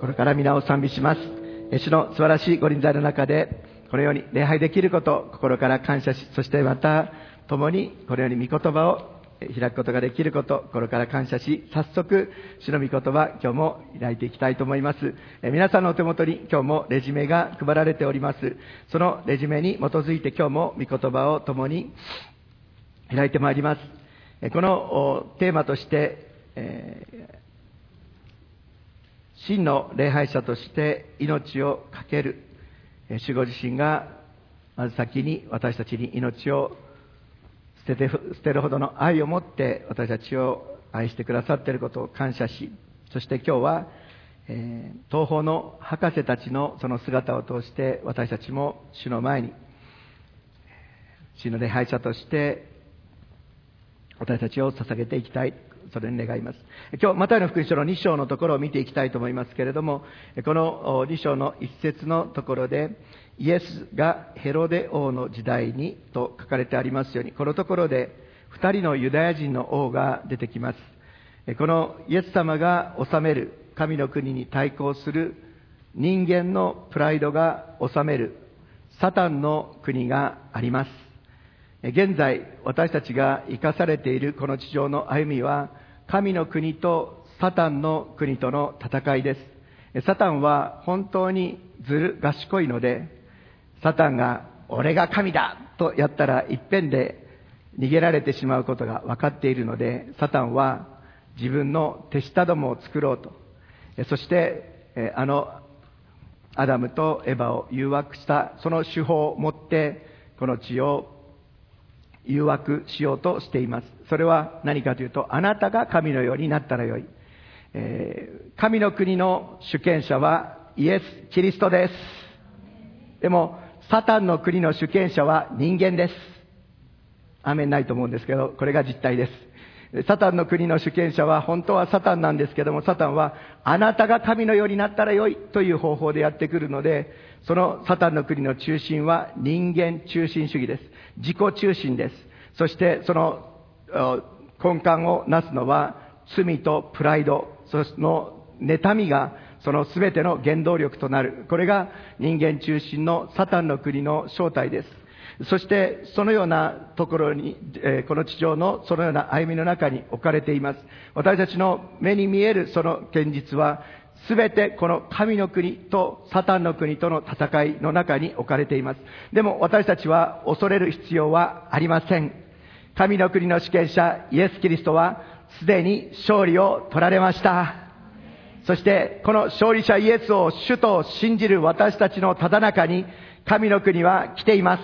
これから皆を賛美します。主の素晴らしいご臨在の中で、このように礼拝できること、心から感謝し、そしてまた、共にこのように御言葉を開くことができること、心から感謝し、早速、主の御言葉、今日も開いていきたいと思います。え皆さんのお手元に今日もレジュメが配られております。そのレジュメに基づいて今日も御言葉を共に開いてまいります。えこのテーマとして、えー真の礼拝者として命を懸ける、えー主ご自身がまず先に私たちに命を捨てて捨てるほどの愛を持って私たちを愛してくださっていることを感謝し、そして今日は、えー東方の博士たちのその姿を通して私たちも主の前に、主の礼拝者として私たちを捧げていきたい。それに願います。今日、マタイの福音書の2章のところを見ていきたいと思いますけれども、この2章の一節のところで、イエスがヘロデ王の時代にと書かれてありますように、このところで2人のユダヤ人の王が出てきます。このイエス様が治める神の国に対抗する人間のプライドが治めるサタンの国があります。現在、私たちが生かされているこの地上の歩みは、神の国とサタンの国との戦いです。サタンは本当にずる賢いので、サタンが、俺が神だとやったら一遍で逃げられてしまうことが分かっているので、サタンは自分の手下どもを作ろうと。そして、あの、アダムとエバを誘惑したその手法を持って、この地を誘惑しようとしています。それは何かというと、あなたが神のようになったらよい。えー神の国の主権者はイエス・キリストです。でも、サタンの国の主権者は人間です。アーメンないと思うんですけど、これが実態です。サタンの国の主権者は本当はサタンなんですけども、サタンはあなたが神のようになったらよいという方法でやってくるので、そのサタンの国の中心は人間中心主義です。自己中心です。そしてその根幹をなすのは罪とプライド、その妬みがその全ての原動力となる。これが人間中心のサタンの国の正体です。そして、そのようなところに、えーこの地上のそのような歩みの中に置かれています。私たちの目に見えるその現実は、すべてこの神の国とサタンの国との戦いの中に置かれています。でも私たちは恐れる必要はありません。神の国の主権者、イエス・キリストは、すでに勝利を取られました。そして、この勝利者イエスを主と信じる私たちのただ中に、神の国は来ています。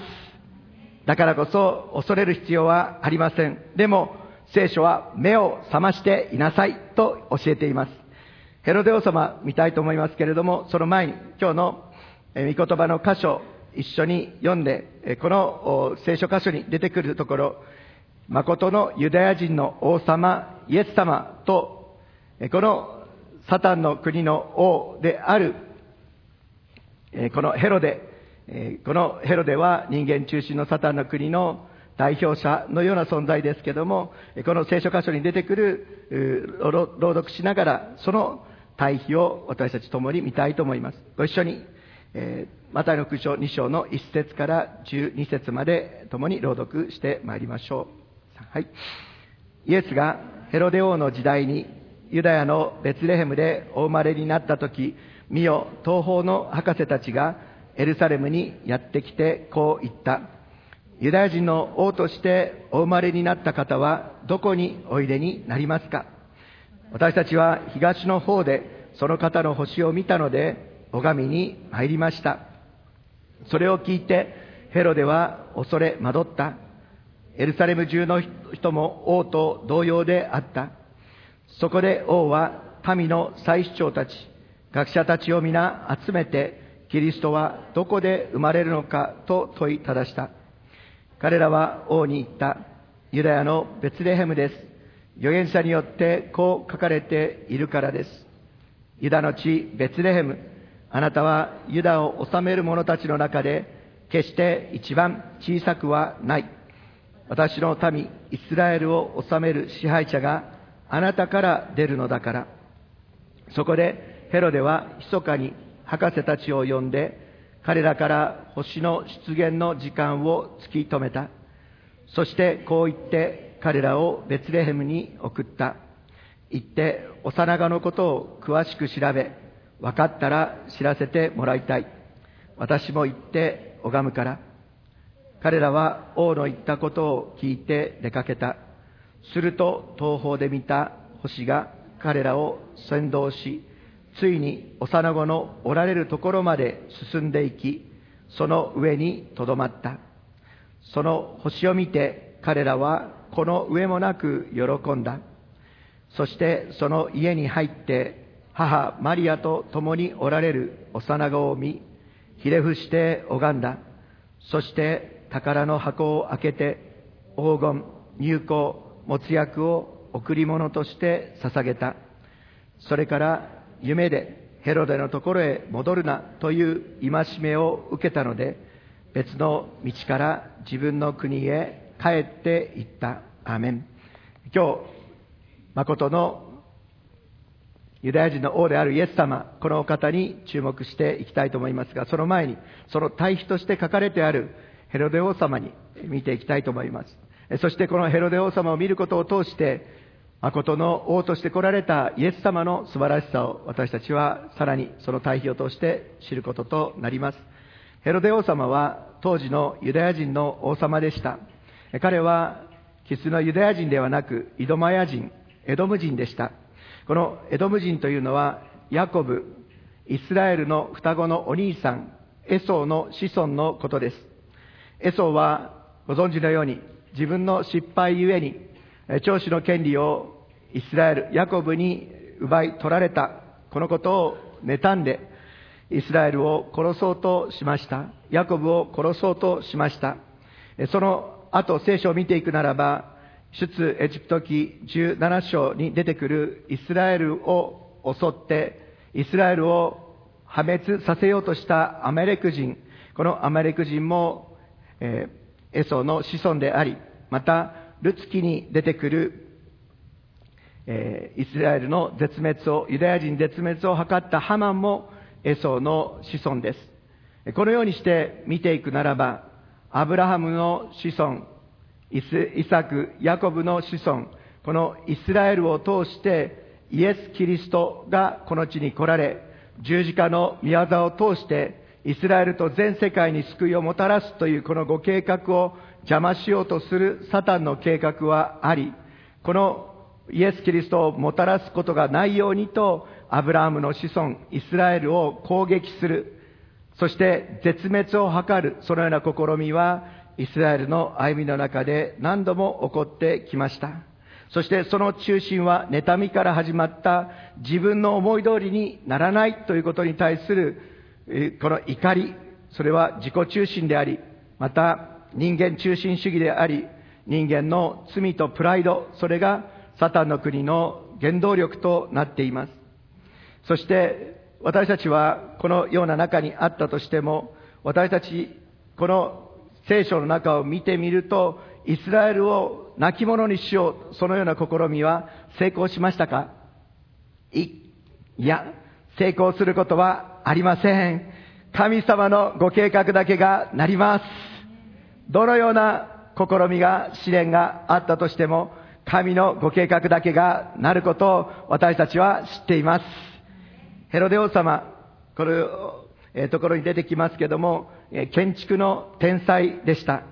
だからこそ恐れる必要はありません。でも、聖書は目を覚ましていなさいと教えています。ヘロデオ様見たいと思いますけれども、その前に今日のえ御言葉の箇所一緒に読んで、この聖書箇所に出てくるところ、誠のユダヤ人の王様、イエス様と、このサタンの国の王である、このヘロデ、このヘロデは人間中心のサタンの国の代表者のような存在ですけども、この聖書箇所に出てくる、朗読しながら、その対比を私たち共に見たいと思います。ご一緒に、えーマタイの福音書2章の1節から12節まで共に朗読してまいりましょう。はい。イエスがヘロデ王の時代にユダヤのベツレヘムでお生まれになった時、見よ、東方の博士たちがエルサレムにやってきてこう言った。ユダヤ人の王としてお生まれになった方はどこにおいでになりますか？私たちは東の方でその方の星を見たので拝みに参りました。それを聞いてヘロデは恐れ惑った。エルサレム中の人も王と同様であった。そこで王は民の祭司長たち、学者たちを皆集めて、キリストはどこで生まれるのかと問いただした。彼らは王に言った。ユダヤのベツレヘムです。預言者によってこう書かれているからです。ユダの地ベツレヘム、あなたはユダを治める者たちの中で、決して一番小さくはない。私の民、イスラエルを治める支配者があなたから出るのだから。そこでヘロデは密かに博士たちを呼んで、彼らから星の出現の時間を突き止めた。そしてこう言って彼らをベツレヘムに送った。行って幼子のことを詳しく調べ、分かったら知らせてもらいたい。私も行って拝むから。彼らは王の言ったことを聞いて出かけた。すると東方で見た星が彼らを先導し、ついに幼子のおられるところまで進んでいき、その上にとどまった。その星を見て彼らはこの上もなく喜んだ。そしてその家に入って母マリアと共におられる幼子を見、ひれ伏して拝んだ。そして宝の箱を開けて黄金、入香、没薬を贈り物として捧げた。それから夢でヘロデのところへ戻るなという戒めを受けたので、別の道から自分の国へ帰っていった。アーメン。今日、誠のユダヤ人の王であるイエス様、このお方に注目していきたいと思いますが、その前に、その対比として書かれてあるヘロデ王様に見ていきたいと思います。そしてこのヘロデ王様を見ることを通して、誠の王として来られたイエス様の素晴らしさを私たちはさらにその対比を通して知ることとなります。ヘロデ王様は当時のユダヤ人の王様でした。彼は、キスのユダヤ人ではなく、イドマヤ人、エドム人でした。このエドム人というのは、ヤコブ、イスラエルの双子のお兄さん、エソーの子孫のことです。エソーは、ご存知のように、自分の失敗ゆえに、長子の権利をイスラエル、ヤコブに奪い取られた、このことを妬んで、イスラエルを殺そうとしました。ヤコブを殺そうとしました。その後、聖書を見ていくならば、出エジプト記17章に出てくるイスラエルを襲って、イスラエルを破滅させようとしたアメレク人、このアメレク人も、えー、エソの子孫であり、また、ルツキに出てくる、えー、イスラエルの絶滅を、ユダヤ人絶滅を図ったハマンもエソの子孫です。このようにして見ていくならば、アブラハムの子孫、イ、サク、ヤコブの子孫、このイスラエルを通してイエス・キリストがこの地に来られ、十字架の御業を通してイスラエルと全世界に救いをもたらすというこのご計画を邪魔しようとするサタンの計画はあり、このイエス・キリストをもたらすことがないようにと、アブラハムの子孫、イスラエルを攻撃する、そして絶滅を図る、そのような試みは、イスラエルの歩みの中で何度も起こってきました。そしてその中心は妬みから始まった自分の思い通りにならないということに対するこの怒り、それは自己中心であり、また人間中心主義であり、人間の罪とプライド、それがサタンの国の原動力となっています。そして私たちはこのような中にあったとしても、私たち、この聖書の中を見てみると、イスラエルを亡き者にしよう、そのような試みは成功しましたか？い、いや、成功することはありません。神様のご計画だけがなります。どのような試みが、試練があったとしても、神のご計画だけがなることを私たちは知っています。ヘロデ王様、これ、えー、ところに出てきますけども、え建築の天才でした。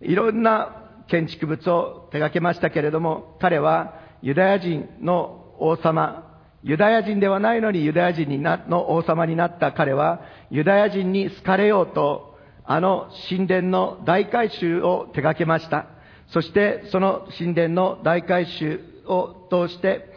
いろんな建築物を手掛けましたけれども、彼はユダヤ人の王様、ユダヤ人ではないのにユダヤ人になの王様になった彼は、ユダヤ人に好かれようと、あの神殿の大改修を手掛けました。そしてその神殿の大改修を通して、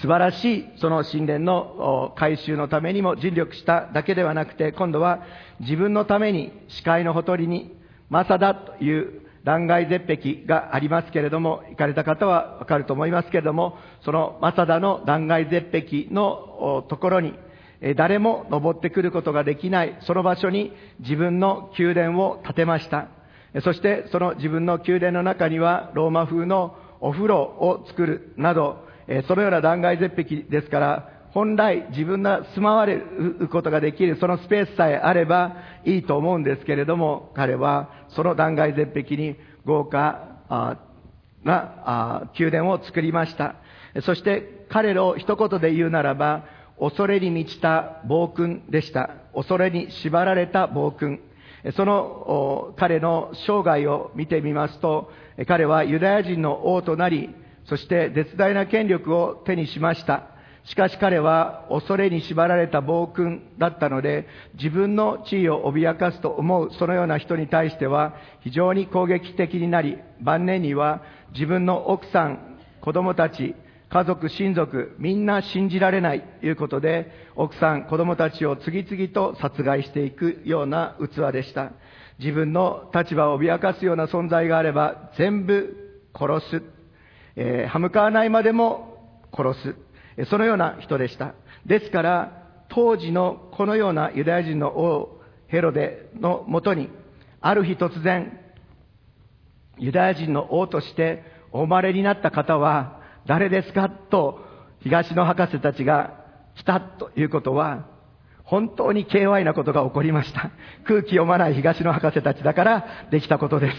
素晴らしいその神殿の改修のためにも尽力しただけではなくて、今度は自分のために視界のほとりにマサダという断崖絶壁がありますけれども、行かれた方はわかると思いますけれども、そのマサダの断崖絶壁のところに、誰も登ってくることができない、その場所に自分の宮殿を建てました。そしてその自分の宮殿の中にはローマ風のお風呂を作るなど、そのような断崖絶壁ですから、本来自分が住まわれることができるそのスペースさえあればいいと思うんですけれども、彼はその断崖絶壁に豪華な宮殿を作りました。そして彼らを一言で言うならば、恐れに満ちた暴君でした。恐れに縛られた暴君。その彼の生涯を見てみますと、彼はユダヤ人の王となり、そして絶大な権力を手にしました。しかし彼は恐れに縛られた暴君だったので、自分の地位を脅かすと思うそのような人に対しては非常に攻撃的になり、晩年には自分の奥さん、子供たち、家族、親族、みんな信じられないということで、奥さん、子供たちを次々と殺害していくような器でした。自分の立場を脅かすような存在があれば、全部殺す。えー、歯向かわないまでも殺す。そのような人でした。ですから、当時のこのようなユダヤ人の王、ヘロデのもとに、ある日突然、ユダヤ人の王としてお生まれになった方は、誰ですかと東の博士たちが来たということは、本当に KY なことが起こりました。空気読まない東の博士たちだからできたことです。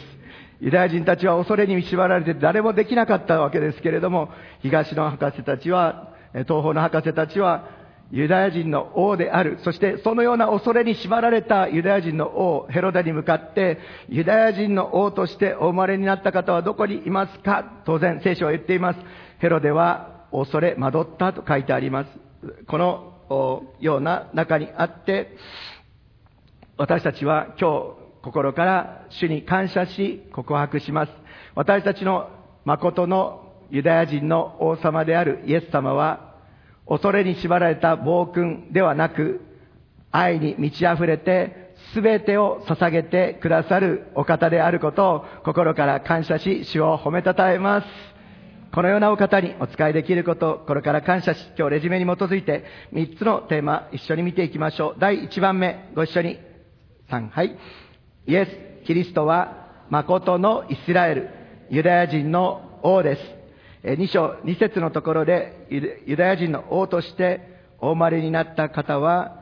ユダヤ人たちは恐れに縛られて誰もできなかったわけですけれども、東の博士たちは、東方の博士たちは、ユダヤ人の王である。そしてそのような恐れに縛られたユダヤ人の王、ヘロダに向かって、ユダヤ人の王としてお生まれになった方はどこにいますか？当然聖書は言っています。ヘロデは恐れ惑ったと書いてあります。このような中にあって、私たちは今日心から主に感謝し告白します。私たちの誠のユダヤ人の王様であるイエス様は、恐れに縛られた暴君ではなく、愛に満ち溢れて、すべてを捧げてくださるお方であることを心から感謝し、主を褒めたたえます。このようなお方にお使いできること、これから感謝し、今日レジュメに基づいて3つのテーマ一緒に見ていきましょう。第1番目、ご一緒に。3、はい。イエス・キリストは誠のイスラエル、ユダヤ人の王です。2章、2節のところで、ユダヤ人の王としてお生まれになった方は、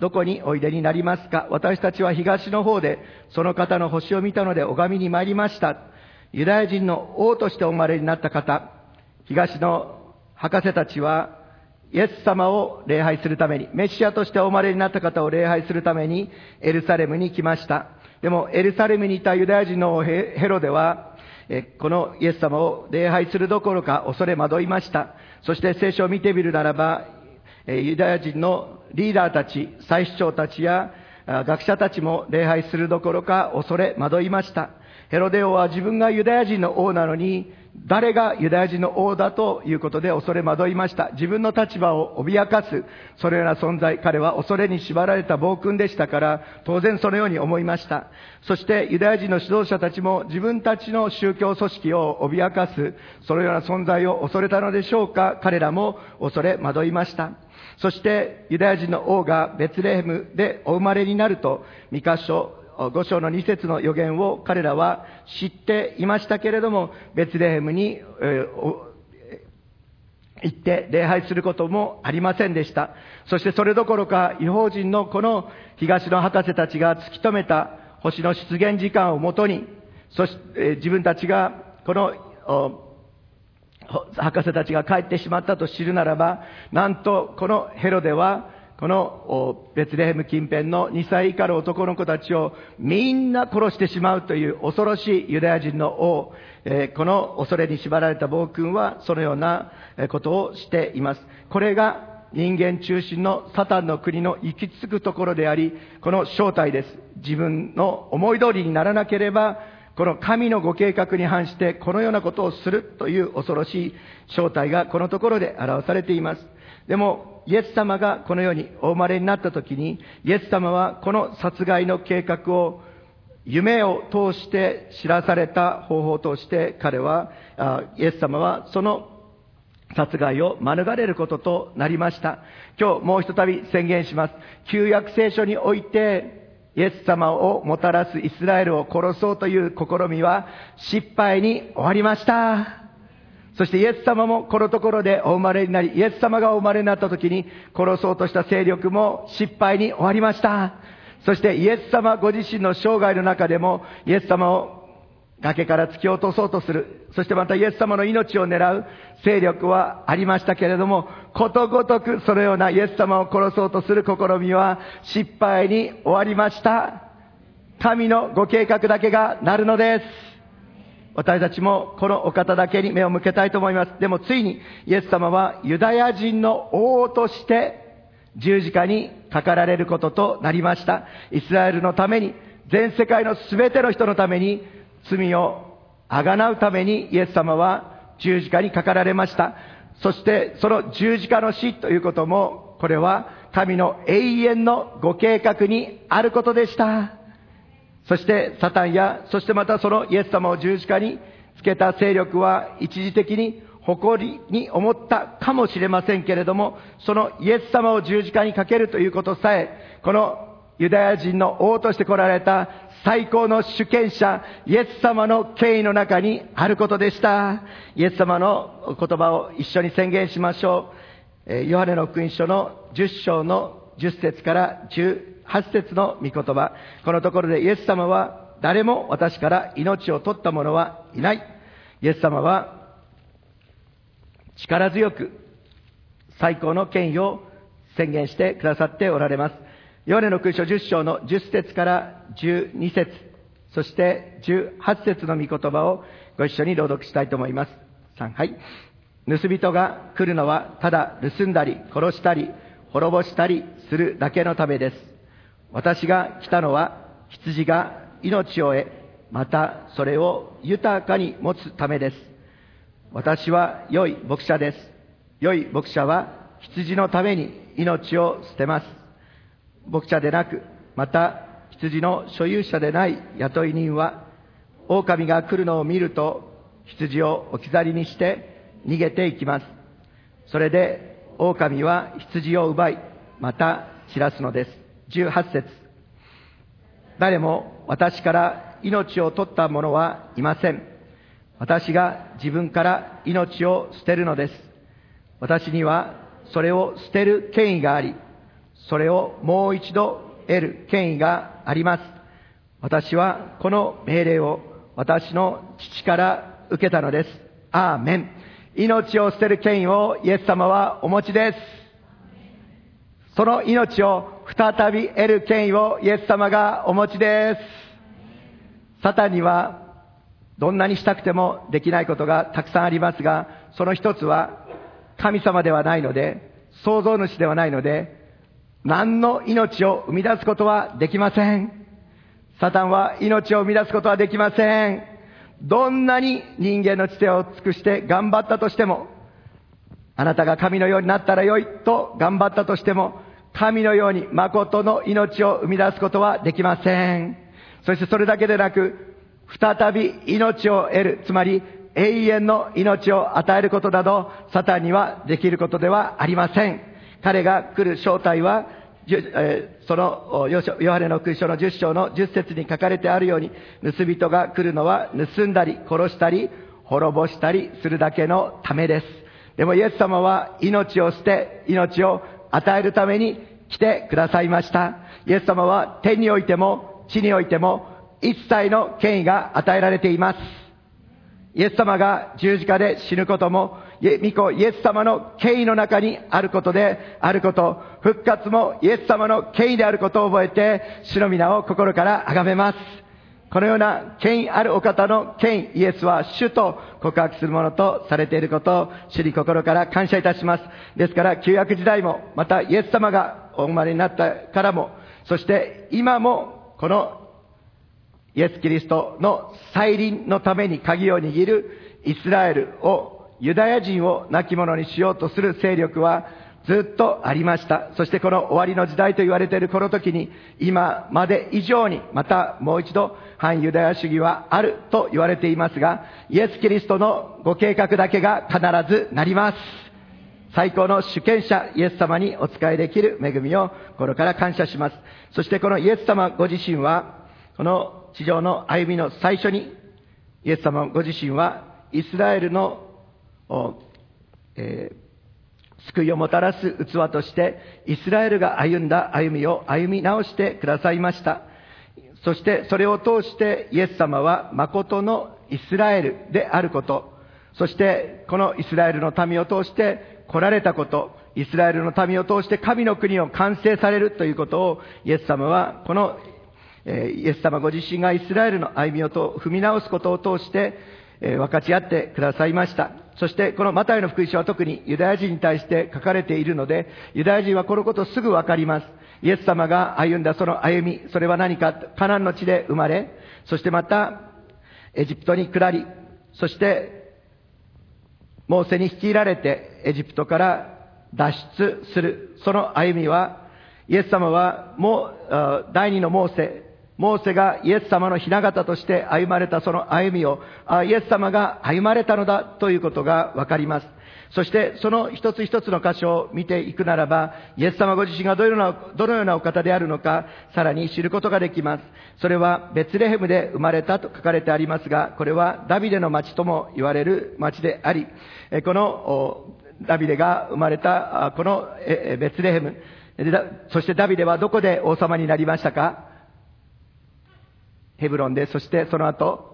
どこにおいでになりますか？私たちは東の方でその方の星を見たので拝みに参りました。ユダヤ人の王としてお生まれになった方、東の博士たちは、イエス様を礼拝するために、メシアとしてお生まれになった方を礼拝するために、エルサレムに来ました。でも、エルサレムにいたユダヤ人のヘロデは、このイエス様を礼拝するどころか恐れ惑いました。そして聖書を見てみるならば、ユダヤ人のリーダーたち、祭司長たちや学者たちも礼拝するどころか恐れ惑いました。ヘロデ王は自分がユダヤ人の王なのに、誰がユダヤ人の王だということで恐れ惑いました。自分の立場を脅かす、そのような存在、彼は恐れに縛られた暴君でしたから、当然そのように思いました。そしてユダヤ人の指導者たちも自分たちの宗教組織を脅かす、そのような存在を恐れたのでしょうか、彼らも恐れ惑いました。そしてユダヤ人の王がベツレヘムでお生まれになると、三箇所5章の2節の予言を彼らは知っていましたけれども、ベツレヘムに、え行って礼拝することもありませんでした。そしてそれどころか、違法人のこの東の博士たちが突き止めた星の出現時間をもとに、そして、自分たちがこの博士たちが帰ってしまったと知るならば、なんとこのヘロデはこのベツレヘム近辺の2歳以下の男の子たちをみんな殺してしまうという恐ろしいユダヤ人の王、えこの恐れに縛られた暴君はそのようなことをしています。これが人間中心のサタンの国の行き着くところであり、この正体です。自分の思い通りにならなければ、この神のご計画に反してこのようなことをするという恐ろしい正体がこのところで表されています。でも、イエス様がこの世にお生まれになった時に、イエス様はこの殺害の計画を夢を通して知らされた方法を通して彼は、イエス様はその殺害を免れることとなりました。今日もう一度宣言します。旧約聖書において、イエス様をもたらすイスラエルを殺そうという試みは失敗に終わりました。そしてイエス様もこのところでお生まれになり、イエス様がお生まれになった時に殺そうとした勢力も失敗に終わりました。そしてイエス様ご自身の生涯の中でも、イエス様を崖から突き落とそうとする。そしてまたイエス様の命を狙う勢力はありましたけれども、ことごとくそのようなイエス様を殺そうとする試みは失敗に終わりました。神のご計画だけがなるのです。私たちもこのお方だけに目を向けたいと思います。でもついにイエス様はユダヤ人の王として十字架にかかられることとなりました。イスラエルのために、全世界の全ての人のために罪をあがなうためにイエス様は十字架にかかられました。そしてその十字架の死ということも、これは神の永遠のご計画にあることでした。そしてサタンや、そしてまたそのイエス様を十字架につけた勢力は一時的に誇りに思ったかもしれませんけれども、そのイエス様を十字架にかけるということさえ、このユダヤ人の王として来られた最高の主権者、イエス様の権威の中にあることでした。イエス様の言葉を一緒に宣言しましょう。ヨハネの福音書の10章の10節から8節の御言葉。このところでイエス様は誰も私から命を取った者はいない。イエス様は力強く最高の権威を宣言してくださっておられます。ヨハネの空書10章の10節から12節そして18節の御言葉をご一緒に朗読したいと思います。3、はい。盗人が来るのはただ盗んだり殺したり滅ぼしたりするだけのためです。私が来たのは羊が命を得、またそれを豊かに持つためです。私は良い牧者です。良い牧者は羊のために命を捨てます。牧者でなく、また羊の所有者でない雇い人は、狼が来るのを見ると、羊を置き去りにして逃げていきます。それで、狼は羊を奪い、また散らすのです。18節誰も私から命を取った者はいません。私が自分から命を捨てるのです。私にはそれを捨てる権威があり、それをもう一度得る権威があります。私はこの命令を私の父から受けたのです。アーメン。命を捨てる権威をイエス様はお持ちです。その命を再び得る権威をイエス様がお持ちです。サタンにはどんなにしたくてもできないことがたくさんありますが、その一つは神様ではないので、創造主ではないので、何の命を生み出すことはできません。サタンは命を生み出すことはできません。どんなに人間の知性を尽くして頑張ったとしても、あなたが神のようになったらよいと頑張ったとしても、神のように誠の命を生み出すことはできません。そしてそれだけでなく、再び命を得る、つまり永遠の命を与えることなど、サタンにはできることではありません。彼が来る正体は、そのヨハネの空書の10章の10節に書かれてあるように、盗人が来るのは盗んだり殺したり滅ぼしたりするだけのためです。でもイエス様は命を捨て、命を与えるために来てくださいました。イエス様は天においても地においても一切の権威が与えられています。イエス様が十字架で死ぬことも御子イエス様の権威の中にあることであること、復活もイエス様の権威であることを覚えて、主の皆を心から崇めます。このような権威あるお方の権威、イエスは主と告白するものとされていることを主に心から感謝いたします。ですから、旧約時代も、またイエス様がお生まれになったからも、そして今も、このイエス・キリストの再臨のために鍵を握るイスラエルをユダヤ人を亡き者にしようとする勢力はずっとありました。そしてこの終わりの時代と言われているこの時に、今まで以上にまたもう一度反ユダヤ主義はあると言われていますが、イエス・キリストのご計画だけが必ずなります。最高の主権者イエス様にお仕えできる恵みを心から感謝します。そしてこのイエス様ご自身は、この地上の歩みの最初に、イエス様ご自身はイスラエルのえー救いをもたらす器として、イスラエルが歩んだ歩みを歩み直してくださいました。そしてそれを通してイエス様は誠のイスラエルであること、そしてこのイスラエルの民を通して来られたこと、イスラエルの民を通して神の国を完成されるということをイエス様はこのえイエス様ご自身がイスラエルの歩みをと踏み直すことを通して、え分かち合ってくださいました。そしてこのマタイの福音書は特にユダヤ人に対して書かれているので、ユダヤ人はこのことすぐわかります。イエス様が歩んだその歩み、それは何か、カナンの地で生まれ、そしてまた、エジプトに下り、そして、モーセに率いられてエジプトから脱出する、その歩みは、イエス様はもう、第二のモーセ、モーセがイエス様の雛形として歩まれたその歩みを、あイエス様が歩まれたのだということがわかります。そして、その一つ一つの箇所を見ていくならば、イエス様ご自身がどのような、どのようなお方であるのか、さらに知ることができます。それは、ベツレヘムで生まれたと書かれてありますが、これはダビデの町とも言われる町であり、この、ダビデが生まれた、このベツレヘム、そしてダビデはどこで王様になりましたか？ヘブロンで、そしてその後、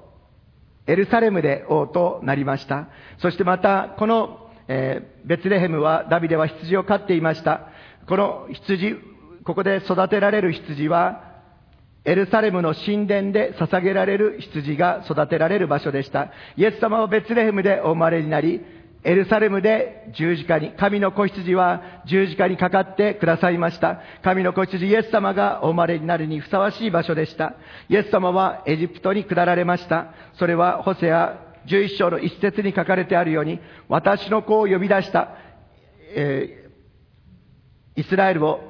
エルサレムで王となりました。そしてまた、この、えーベツレヘムは、ダビデは羊を飼っていました。この羊、ここで育てられる羊は、エルサレムの神殿で捧げられる羊が育てられる場所でした。イエス様はベツレヘムでお生まれになり、エルサレムで十字架に、神の子羊は十字架にかかってくださいました。神の子羊イエス様がお生まれになるにふさわしい場所でした。イエス様はエジプトに下られました。それはホセア11章の一節に書かれてあるように、私の子を呼び出した、えーイスラエルを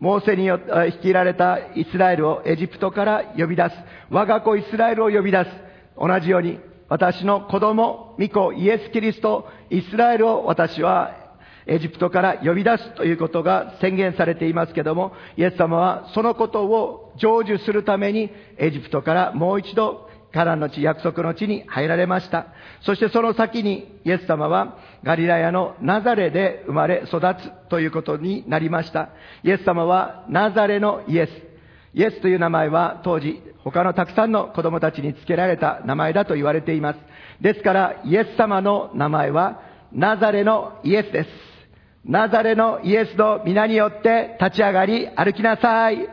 モーセによって率いられたイスラエルをエジプトから呼び出す。我が子イスラエルを呼び出す。同じように、私の子供、御子、イエス・キリスト、イスラエルを私はエジプトから呼び出すということが宣言されていますけども、イエス様はそのことを成就するためにエジプトからもう一度カナンの地、約束の地に入られました。そしてその先にイエス様はガリラヤのナザレで生まれ育つということになりました。イエス様はナザレのイエス。イエスという名前は当時他のたくさんの子供たちに付けられた名前だと言われています。ですからイエス様の名前はナザレのイエスです。ナザレのイエスの皆によって立ち上がり歩きなさい。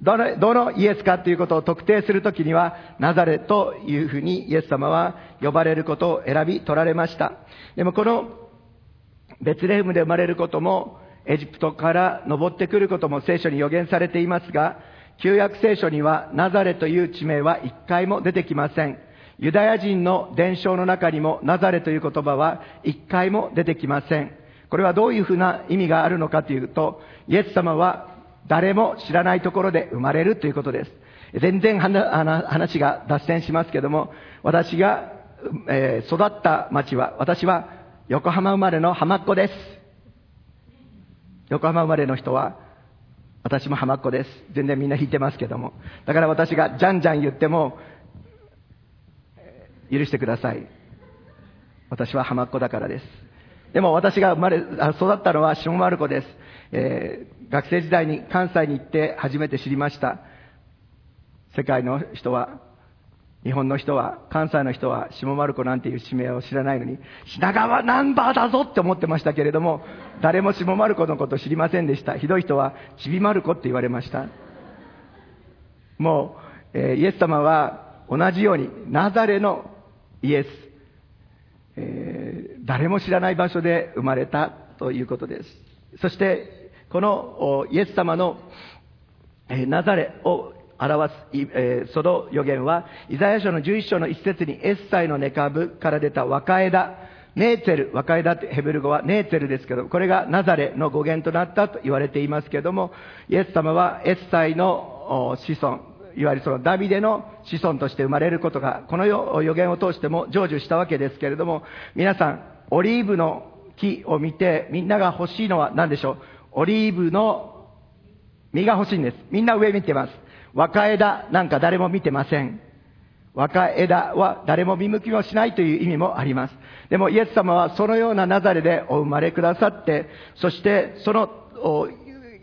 どの、どのイエスかということを特定するときには、ナザレというふうにイエス様は呼ばれることを選び取られました。でもこのベツレヘムで生まれることも、エジプトから登ってくることも聖書に予言されていますが、旧約聖書にはナザレという地名は一回も出てきません。ユダヤ人の伝承の中にもナザレという言葉は一回も出てきません。これはどういうふうな意味があるのかというと、イエス様は誰も知らないところで生まれるということです。全然話が脱線しますけども、私が、え育った町は、私は横浜生まれの浜っ子です。横浜生まれの人は、私も浜っ子です。全然みんな弾いてますけども。だから私がじゃんじゃん言っても、許してください。私は浜っ子だからです。でも私が生まれ、育ったのは下丸子です。えー学生時代に関西に行って初めて知りました。世界の人は、日本の人は、関西の人は下丸子なんていう地名を知らないのに、品川ナンバーだぞって思ってましたけれども、誰も下丸子のこと知りませんでした。ひどい人はちびまる子って言われました。もう、えーイエス様は同じようにナザレのイエス、えー誰も知らない場所で生まれたということです。そして、このイエス様の、えーナザレを表す、えーその予言は、イザヤ書の11章の一節にエッサイの根株から出た若枝、ネーツェル、若枝ってヘブル語はネーツェルですけど、これがナザレの語源となったと言われていますけれども、イエス様はエッサイの子孫、いわゆるそのダビデの子孫として生まれることが、この予言を通しても成就したわけですけれども、皆さん、オリーブの木を見て、みんなが欲しいのは何でしょう？オリーブの実が欲しいんです。みんな上見てます。若枝なんか誰も見てません。若枝は誰も見向きもしないという意味もあります。でもイエス様はそのようなナザレでお生まれくださって、そしてその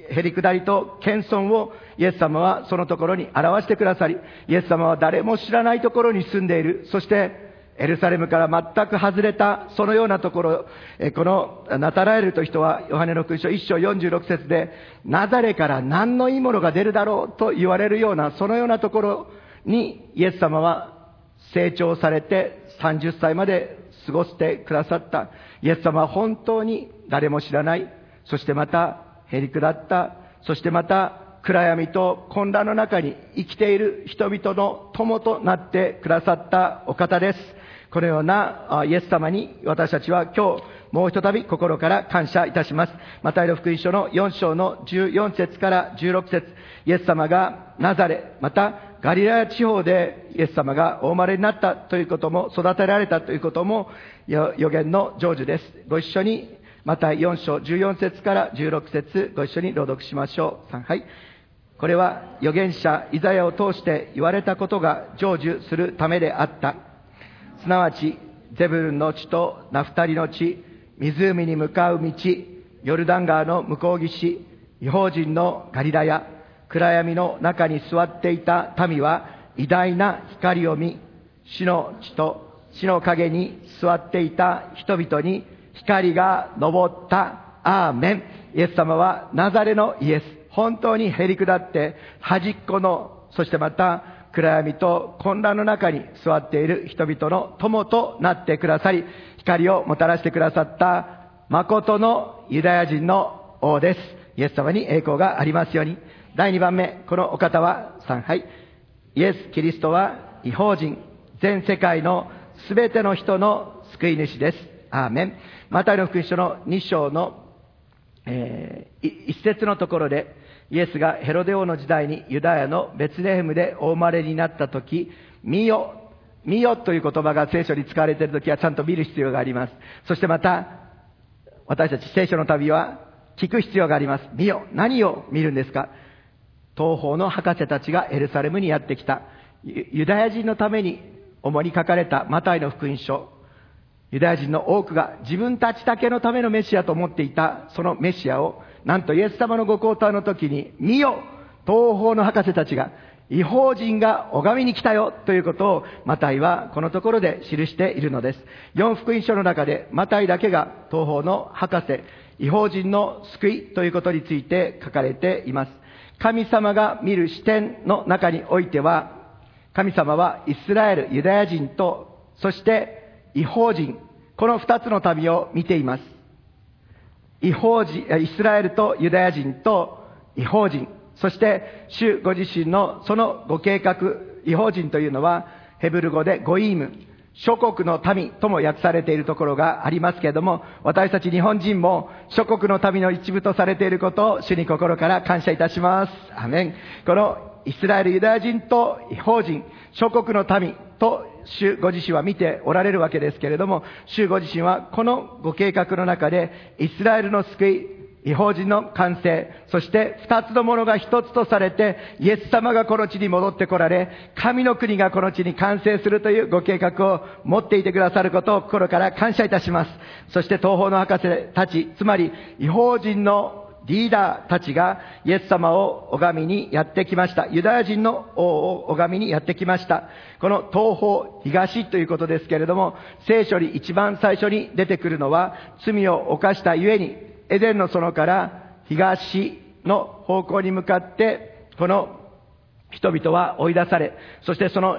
へりくだりと謙遜をイエス様はそのところに表してくださり、イエス様は誰も知らないところに住んでいる、そしてエルサレムから全く外れた、そのようなところ、このナタラエルという人は、ヨハネの勲章1章46節で、ナザレから何のいいものが出るだろうと言われるような、そのようなところに、イエス様は成長されて30歳まで過ごしてくださった。イエス様は本当に誰も知らない、そしてまたへりくだった、そしてまた暗闇と混乱の中に生きている人々の友となってくださったお方です。このようなイエス様に私たちは今日もうひとたび心から感謝いたします。マタイの福音書の4章の14節から16節イエス様がナザレ、またガリラヤ地方でイエス様がお生まれになったということも、育てられたということも予言の成就です。ご一緒にまた4章14節から16節ご一緒に朗読しましょう。はい。これは預言者イザヤを通して言われたことが成就するためであった。すなわち、ゼブルンの地とナフタリの地、湖に向かう道、ヨルダン川の向こう岸、違法人のガリラヤ、暗闇の中に座っていた民は偉大な光を見、死の地と死の影に座っていた人々に光が昇った。アーメン。イエス様はナザレのイエス。本当にへり下って端っこの、そしてまた暗闇と混乱の中に座っている人々の友となってくださり、光をもたらしてくださった誠のユダヤ人の王です。イエス様に栄光がありますように。第2番目、このお方は3杯。イエス・キリストは違法人、全世界のすべての人の救い主です。アーメン。マタイの福音書の2章の、えー、一節のところで、イエスがヘロデ王の時代にユダヤのベツレヘムでお生まれになったとき、見よ、見よという言葉が聖書に使われているときはちゃんと見る必要があります。そしてまた、私たち聖書の旅は聞く必要があります。見よ、何を見るんですか？東方の博士たちがエルサレムにやってきた。ユダヤ人のために主に書かれたマタイの福音書。ユダヤ人の多くが自分たちだけのためのメシアと思っていたそのメシアを、なんとイエス様のご交代の時に、見よ東方の博士たちが、違法人が拝みに来たよということを、マタイはこのところで記しているのです。四福音書の中で、マタイだけが東方の博士、違法人の救いということについて書かれています。神様が見る視点の中においては、神様はイスラエル、ユダヤ人と、そして違法人、この二つの旅を見ています。違法人、イスラエルとユダヤ人と違法人、そして主ご自身のそのご計画、違法人というのはヘブル語でゴイーム、諸国の民とも訳されているところがありますけれども、私たち日本人も諸国の民の一部とされていることを主に心から感謝いたします。アメン。このイスラエル、ユダヤ人と違法人、諸国の民と主ご自身は見ておられるわけですけれども、主ご自身はこのご計画の中で、イスラエルの救い、違法人の完成、そして二つのものが一つとされて、イエス様がこの地に戻ってこられ、神の国がこの地に完成するというご計画を持っていてくださることを心から感謝いたします。そして東方の博士たち、つまり違法人のリーダーたちがイエス様を拝みにやってきました。ユダヤ人の王を拝みにやってきました。この東方、東ということですけれども、聖書に一番最初に出てくるのは、罪を犯したゆえに、エデンの園から東の方向に向かって、この人々は追い出され、そしてその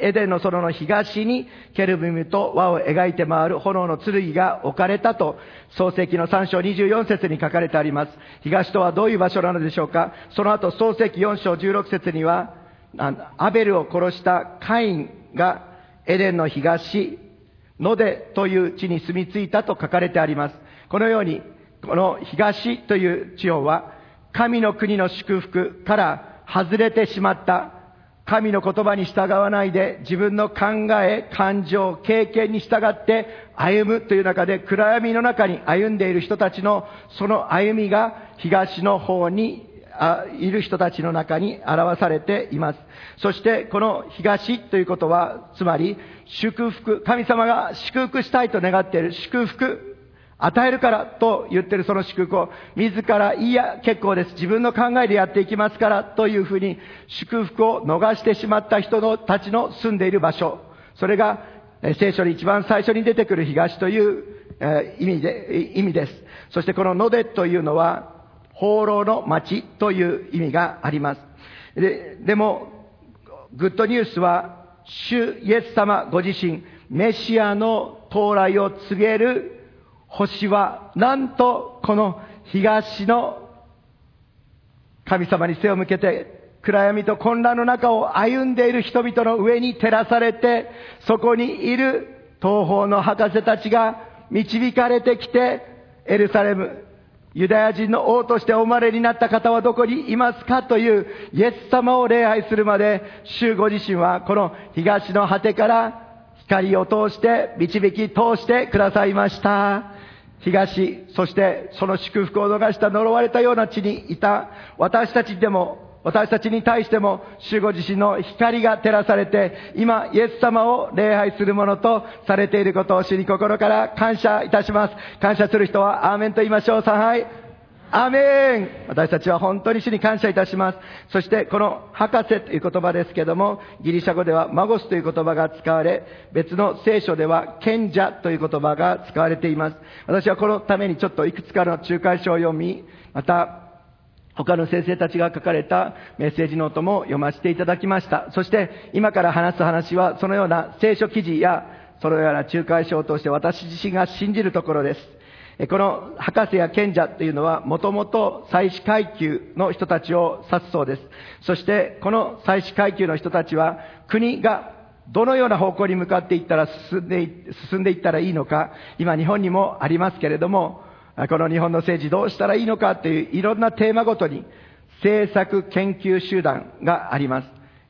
エデンの園の東にケルビムと輪を描いて回る炎の剣が置かれたと、創世記の3章24節に書かれてあります。東とはどういう場所なのでしょうかその後創世記4章16節には、アベルを殺したカインがエデンの東、ノデという地に住み着いたと書かれてあります。このように、この東という地方は、神の国の祝福から外れてしまった。神の言葉に従わないで自分の考え、感情、経験に従って歩むという中で暗闇の中に歩んでいる人たちのその歩みが東の方にがいる人たちの中に表されています。そしてこの東ということは、つまり祝福、神様が祝福したいと願っている祝福、与えるからと言ってるその祝福を、自ら、いや、結構です。自分の考えでやっていきますからというふうに、祝福を逃してしまった人のたちの住んでいる場所。それが、聖書に一番最初に出てくる東という、え意味で、意味です。そしてこのノデというのは、放浪の町という意味があります。ででも、グッドニュースは、主イエス様ご自身、メシアの到来を告げる星は、なんとこの東の神様に背を向けて、暗闇と混乱の中を歩んでいる人々の上に照らされて、そこにいる東方の博士たちが導かれてきて、エルサレム、ユダヤ人の王としてお生まれになった方はどこにいますかというイエス様を礼拝するまで、主ご自身はこの東の果てから光を通して導き通してくださいました。東、そしてその祝福を逃した呪われたような地にいた私たちでも、私たちに対しても、主ご自身の光が照らされて、今、イエス様を礼拝するものとされていることを主に心から感謝いたします。感謝する人は、アーメンと言いましょう。さはい。アメン私たちは本当に主に感謝いたします。そしてこの博士という言葉ですけども、ギリシャ語ではマゴスという言葉が使われ、別の聖書では賢者という言葉が使われています。私はこのためにちょっといくつかの仲介書を読み、また他の先生たちが書かれたメッセージノートも読ませていただきました。そして今から話す話はそのような聖書記事やそのような仲介書を通して私自身が信じるところです。この博士や賢者というのは、もともと祭司階級の人たちを指すそうです。そして、この祭司階級の人たちは、国がどのような方向に向かっていったら進んで進んでいったらいいのか、今日本にもありますけれども、この日本の政治どうしたらいいのかといういろんなテーマごとに政策研究集団がありま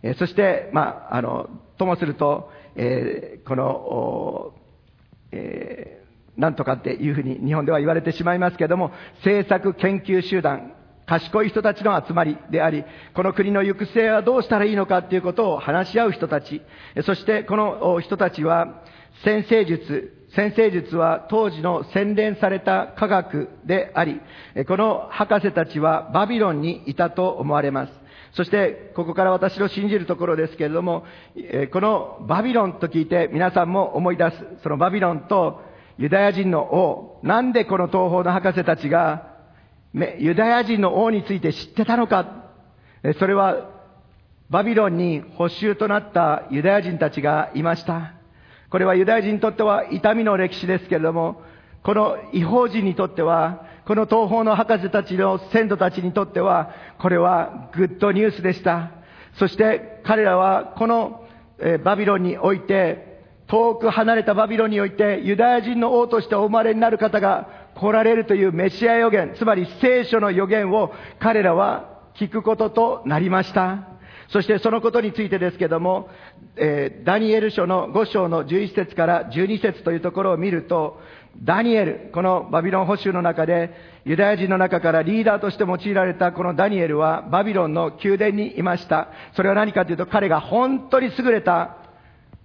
す。そして、まあ、あの、ともすると、えー、この、えーなんとかっていうふうに日本では言われてしまいますけれども、政策研究集団、賢い人たちの集まりであり、この国の行く末はどうしたらいいのかということを話し合う人たち、そしてこの人たちは、先生術、先生術は当時の洗練された科学であり、この博士たちはバビロンにいたと思われます。そして、ここから私の信じるところですけれども、このバビロンと聞いて皆さんも思い出す、そのバビロンとユダヤ人の王、なんでこの東方の博士たちが、ユダヤ人の王について知ってたのか、それは、バビロンに補修となったユダヤ人たちがいました。これはユダヤ人にとっては痛みの歴史ですけれども、この違法人にとっては、この東方の博士たちの先祖たちにとっては、これはグッドニュースでした。そして彼らはこのバビロンにおいて遠く離れたバビロンにおいてユダヤ人の王としてお生まれになる方が来られるというメシア予言、つまり聖書の予言を彼らは聞くこととなりました。そしてそのことについてですけども、えー、ダニエル書の5章の11節から12節というところを見ると、ダニエル、このバビロン保守の中で、ユダヤ人の中からリーダーとして用いられたこのダニエルはバビロンの宮殿にいました。それは何かというと彼が本当に優れた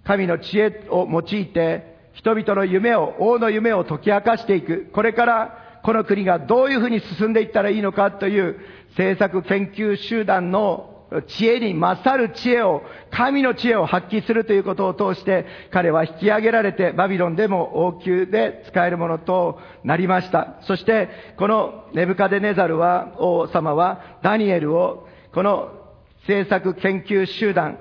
神の知恵を用いて、人々の夢を、王の夢を解き明かしていく。これからこの国がどういうふうに進んでいったらいいのかという政策研究集団の知恵に勝る知恵を、神の知恵を発揮するということを通して、彼は引き上げられて、バビロンでも王宮で使えるものとなりました。そして、このネブカデネザルは、王様は、ダニエルを、この政策研究集団、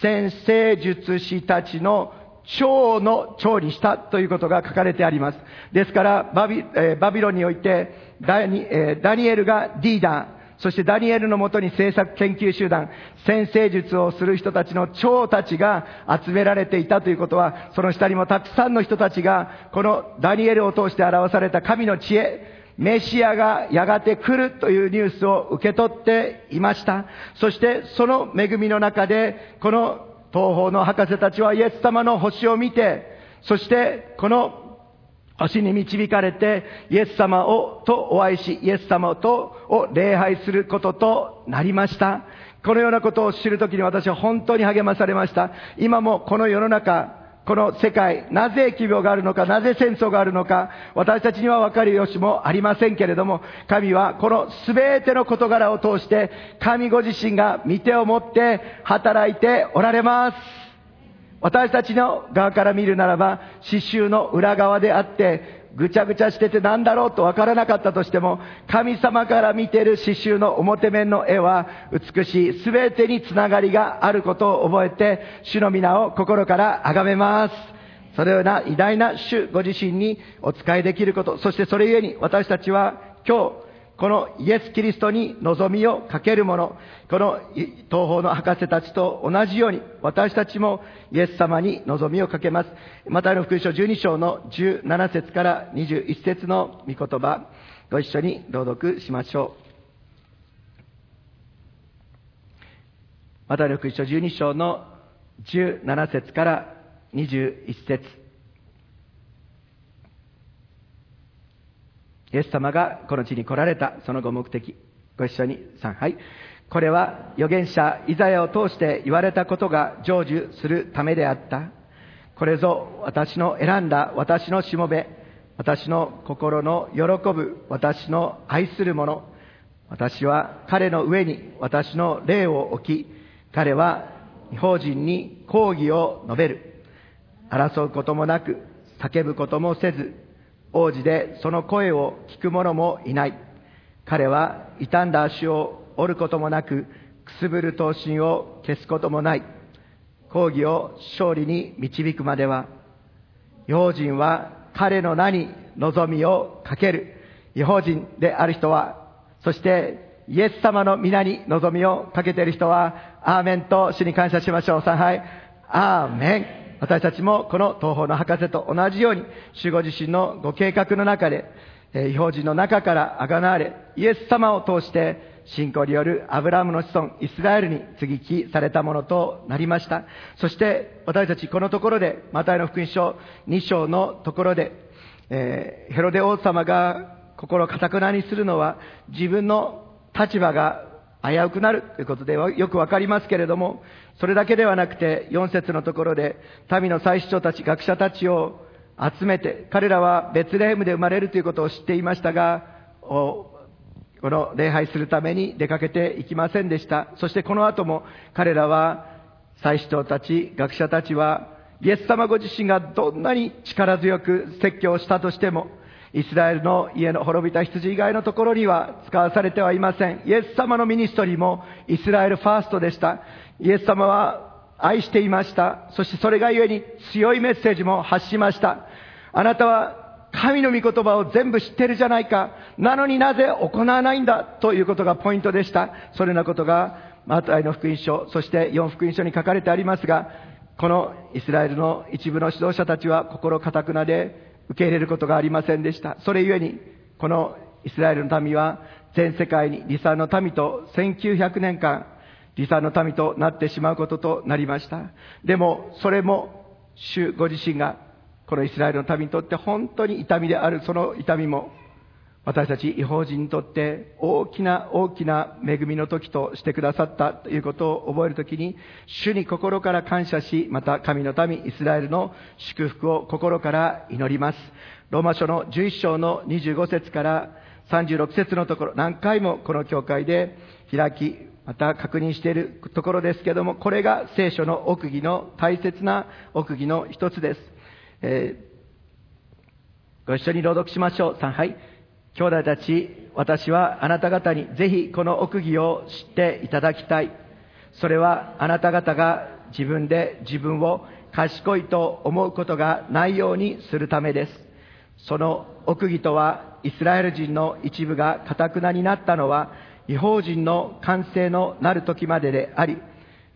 先生術師たちの長の長にしたということが書かれてあります。ですからバビ、えー、バビロンにおいてダニ、えー、ダニエルがリーダー、そしてダニエルのもとに政策研究集団、先生術をする人たちの長たちが集められていたということは、その下にもたくさんの人たちが、このダニエルを通して表された神の知恵、メシアがやがて来るというニュースを受け取っていました。そしてその恵みの中で、この東方の博士たちはイエス様の星を見て、そしてこの星に導かれて、イエス様を、とお会いし、イエス様とを礼拝することとなりました。このようなことを知るときに私は本当に励まされました。今もこの世の中、この世界、なぜ疫病があるのか、なぜ戦争があるのか、私たちにはわかる由もありませんけれども、神はこの全ての事柄を通して、神ご自身が見てを持って働いておられます。私たちの側から見るならば、刺繍の裏側であって、ぐちゃぐちゃしてて何だろうとわからなかったとしても、神様から見てる刺繍の表面の絵は美しい、すべてにつながりがあることを覚えて、主の皆を心から崇めます。そのような偉大な主ご自身にお仕えできること、そしてそれゆえに私たちは今日、このイエス・キリストに望みをかける者、この東方の博士たちと同じように、私たちもイエス様に望みをかけます。マタイの福音書12章の17節から21節の御言葉、ご一緒に朗読しましょう。マタイの福音書12章の17節から21節イエス様がこの地に来られたそのご目的、ご一緒に3杯。これは預言者イザヤを通して言われたことが成就するためであった。これぞ私の選んだ私のしもべ、私の心の喜ぶ私の愛する者。私は彼の上に私の霊を置き、彼は違法人に抗議を述べる。争うこともなく、叫ぶこともせず、王子でその声を聞く者もいない。彼は傷んだ足を折ることもなく、くすぶる闘身を消すこともない。抗議を勝利に導くまでは、用人は彼の名に望みをかける。違法人である人は、そしてイエス様の皆に望みをかけている人は、アーメンと主に感謝しましょう。さはい。アーメン。私たちもこの東方の博士と同じように、主ご自身のご計画の中で、え違法人の中からあがなわれ、イエス様を通して、信仰によるアブラハムの子孫、イスラエルに接ぎ木されたものとなりました。そして私たちこのところで、マタイの福音書2章のところで、えー、ヘロデ王様が心をかたくなにするのは自分の立場が危うくなるということでよくわかりますけれども、それだけではなくて、4節のところで、民の祭司長たち、学者たちを集めて、彼らはベツレヘムで生まれるということを知っていましたが、この礼拝するために出かけていきませんでした。そしてこの後も彼らは、祭司長たち、学者たちは、イエス様ご自身がどんなに力強く説教をしたとしても、イスラエルの家の滅びた羊以外のところには使わされてはいません。イエス様のミニストリーもイスラエルファーストでした。イエス様は愛していました。そしてそれがゆえに強いメッセージも発しました。あなたは神の御言葉を全部知ってるじゃないか。なのになぜ行わないんだ？ということがポイントでした。それなことがマタイの福音書、そして4福音書に書かれてありますが、このイスラエルの一部の指導者たちは心かたくなで受け入れることがありませんでした。それゆえに、このイスラエルの民は全世界に離散の民と1900年間離散の民となってしまうこととなりました。でも、それも主ご自身がこのイスラエルの民にとって本当に痛みであるその痛みも私たち違法人にとって大きな大きな恵みの時としてくださったということを覚えるときに、主に心から感謝し、また神の民イスラエルの祝福を心から祈ります。ローマ書の11章の25節から36節のところ、何回もこの教会で開き、また確認しているところですけども、これが聖書の奥義の大切な奥義の一つです。えー、ご一緒に朗読しましょう。3杯。兄弟たち、私はあなた方にぜひこの奥義を知っていただきたい。それはあなた方が自分で自分を賢いと思うことがないようにするためです。その奥義とは、イスラエル人の一部が堅くなになったのは、違法人の完成のなる時までであり、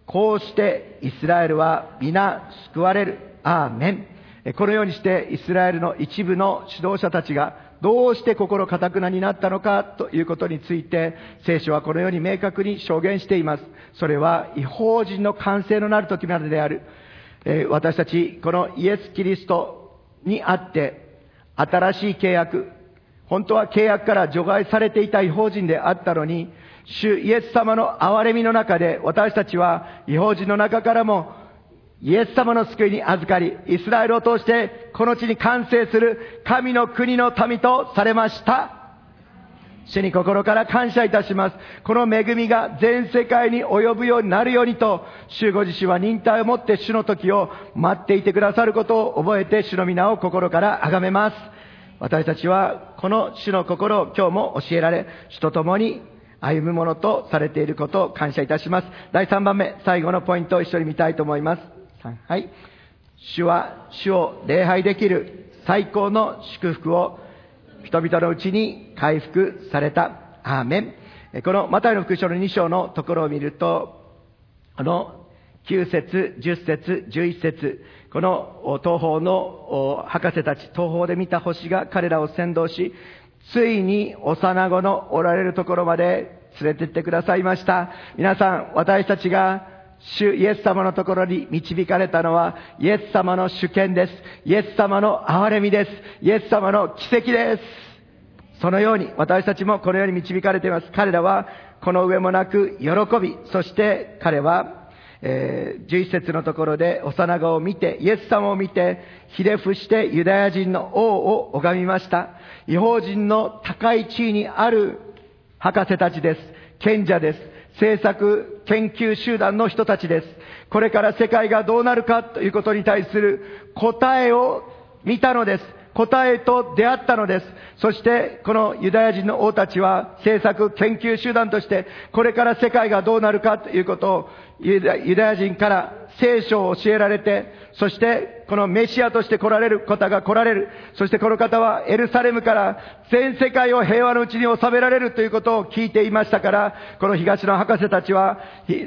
こうしてイスラエルは皆救われる。アーメン。このようにしてイスラエルの一部の指導者たちがどうして心かたくなになったのかということについて、聖書はこのように明確に証言しています。それは違法人の完成のなる時までである。え、私たち、このイエス・キリストにあって、新しい契約、本当は契約から除外されていた違法人であったのに、主イエス様の憐れみの中で私たちは違法人の中からもイエス様の救いに預かり、イスラエルを通してこの地に完成する神の国の民とされました。主に心から感謝いたします。この恵みが全世界に及ぶようになるようにと、主ご自身は忍耐をもって主の時を待っていてくださることを覚えて主の皆を心から崇めます。私たちはこの主の心を今日も教えられ、主と共に歩むものとされていることを感謝いたします。第3番目、最後のポイントを一緒に見たいと思います。はい。主は主を礼拝できる最高の祝福を人々のうちに回復された。アーメン。このマタイの福音書の2章のところを見ると、この9節、10節、11節、この東方の博士たち、東方で見た星が彼らを先導し、ついに幼子のおられるところまで連れてってくださいました。皆さん、私たちが主イエス様のところに導かれたのは、イエス様の主権です。イエス様の憐れみです。イエス様の奇跡です。そのように、私たちもこのように導かれています。彼らは、この上もなく喜び、そして彼は、えー、11節のところで幼子を見て、イエス様を見て、ひれ伏してユダヤ人の王を拝みました。違法人の高い地位にある博士たちです。賢者です。政策研究集団の人たちです。これから世界がどうなるかということに対する答えを見たのです。答えと出会ったのです。そして、このユダヤ人の王たちは政策研究集団として、これから世界がどうなるかということをユダヤ人から聖書を教えられて、そしてこのメシアとして来られる方が来られる。そしてこの方はエルサレムから全世界を平和のうちに収められるということを聞いていましたから、この東の博士たちは、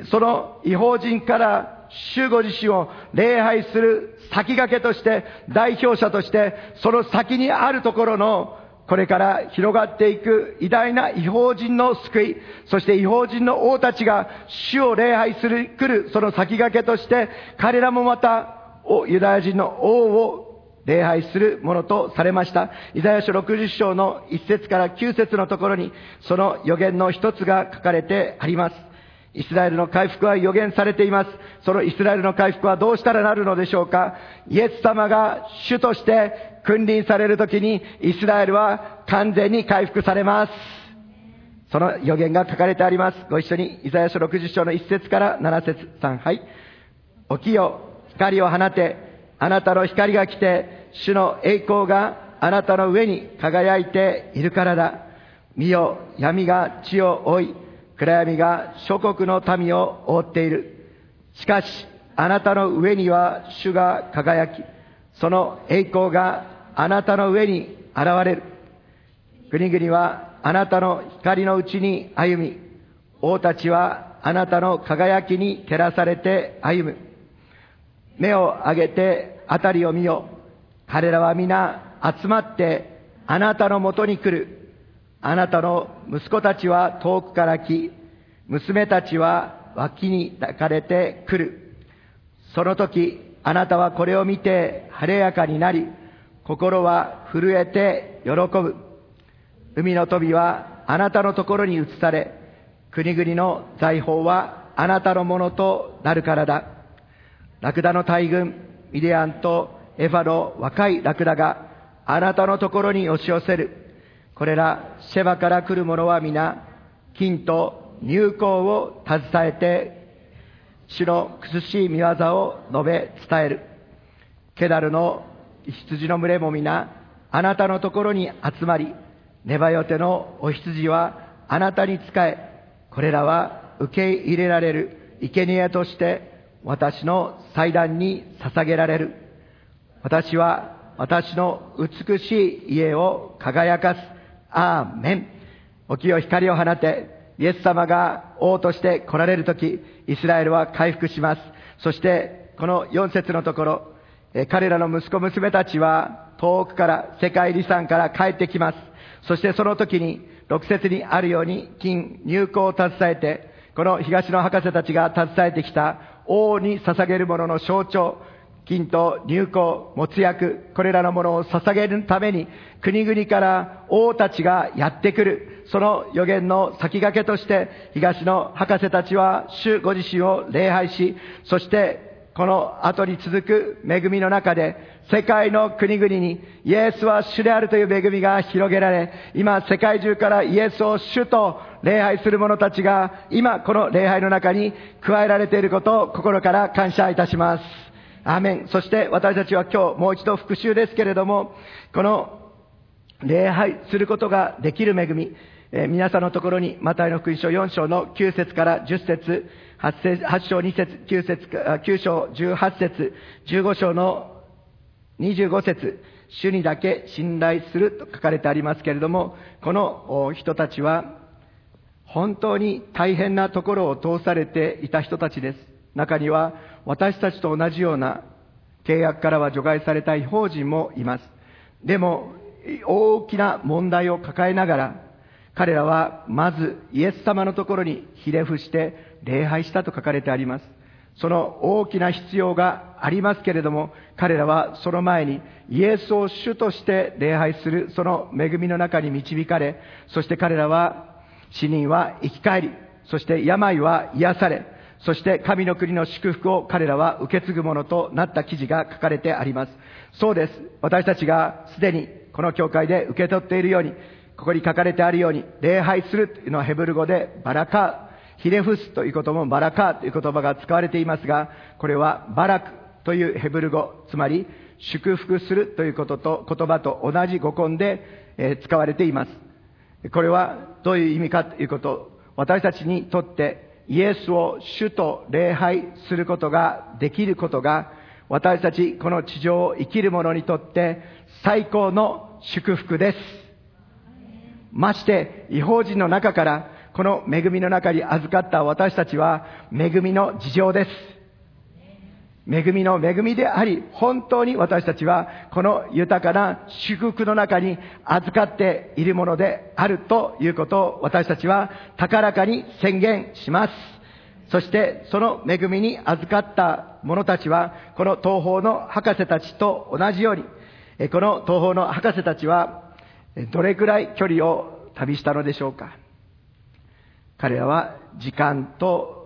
その違法人から主ご自身を礼拝する先駆けとして、代表者として、その先にあるところのこれから広がっていく偉大な違法人の救い、そして違法人の王たちが主を礼拝する、来る、その先駆けとして、彼らもまた、ユダヤ人の王を礼拝するものとされました。イザヤ書60章の1節から9節のところに、その予言の一つが書かれてあります。イスラエルの回復は予言されています。そのイスラエルの回復はどうしたらなるのでしょうか？イエス様が主として君臨されるときに、イスラエルは完全に回復されます。その予言が書かれてあります。ご一緒に、イザヤ書60章の1節から7節3、はい。起きよ、光を放て、あなたの光が来て、主の栄光があなたの上に輝いているからだ。見よ、闇が地を覆い、暗闇が諸国の民を覆っている。しかし、あなたの上には主が輝き、その栄光があなたの上に現れる。国々はあなたの光のうちに歩み、王たちはあなたの輝きに照らされて歩む。目を上げて辺りを見よ。彼らは皆集まってあなたのもとに来る。あなたの息子たちは遠くから来、娘たちは脇に抱かれて来る。その時、あなたはこれを見て晴れやかになり、心は震えて喜ぶ。海の飛びはあなたのところに移され、国々の財宝はあなたのものとなるからだ。ラクダの大群、ミディアンとエファの若いラクダがあなたのところに押し寄せる。これらシェバから来る者は皆、金と入港を携えて主の苦しい見業を述べ伝える。ケダルの羊の群れも皆、あなたのところに集まり、ネバヨテのお羊はあなたに仕え、これらは受け入れられる生贄として私の祭壇に捧げられる。私は私の美しい家を輝かす。アーメン。お清光を放て、イエス様が王として来られるとき、イスラエルは回復します。そして、この4節のところ、彼らの息子娘たちは遠くから世界遺産から帰ってきます。そしてその時に6節にあるように金入港を携えて、この東の博士たちが携えてきた王に捧げるものの象徴、金と入香、没薬、これらのものを捧げるために、国々から王たちがやってくる。その予言の先駆けとして、東の博士たちは主ご自身を礼拝し、そしてこの後に続く恵みの中で、世界の国々にイエスは主であるという恵みが広げられ、今世界中からイエスを主と礼拝する者たちが、今この礼拝の中に加えられていることを心から感謝いたします。アーメン。そして私たちは今日もう一度復習ですけれども、この礼拝することができる恵み、えー、皆さんのところに、マタイの福音書4章の9節から10節 8, 8章2節9節9章18節15章の25節主にだけ信頼すると書かれてありますけれども、この人たちは本当に大変なところを通されていた人たちです。中には私たちと同じような契約からは除外された違法人もいます。でも大きな問題を抱えながら彼らはまずイエス様のところにひれ伏して礼拝したと書かれてあります。その大きな必要がありますけれども、彼らはその前にイエスを主として礼拝するその恵みの中に導かれ、そして彼らは死人は生き返り、そして病は癒され、そして神の国の祝福を彼らは受け継ぐものとなった記事が書かれてあります。そうです。私たちがすでにこの教会で受け取っているように、ここに書かれてあるように、礼拝するというのはヘブル語でバラカーヒレフスということもバラカーという言葉が使われていますが、これはバラクというヘブル語、つまり祝福するということと言葉と同じ語根で、え使われています。これはどういう意味かということ、私たちにとってイエスを主と礼拝することができることが、私たちこの地上を生きる者にとって最高の祝福です。まして、違法人の中からこの恵みの中に預かった私たちは、恵みの事情です。恵みの恵みであり、本当に私たちは、この豊かな祝福の中に預かっているものであるということを私たちは高らかに宣言します。そして、その恵みに預かった者たちは、この東方の博士たちと同じように、この東方の博士たちは、どれくらい距離を旅したのでしょうか。彼らは時間と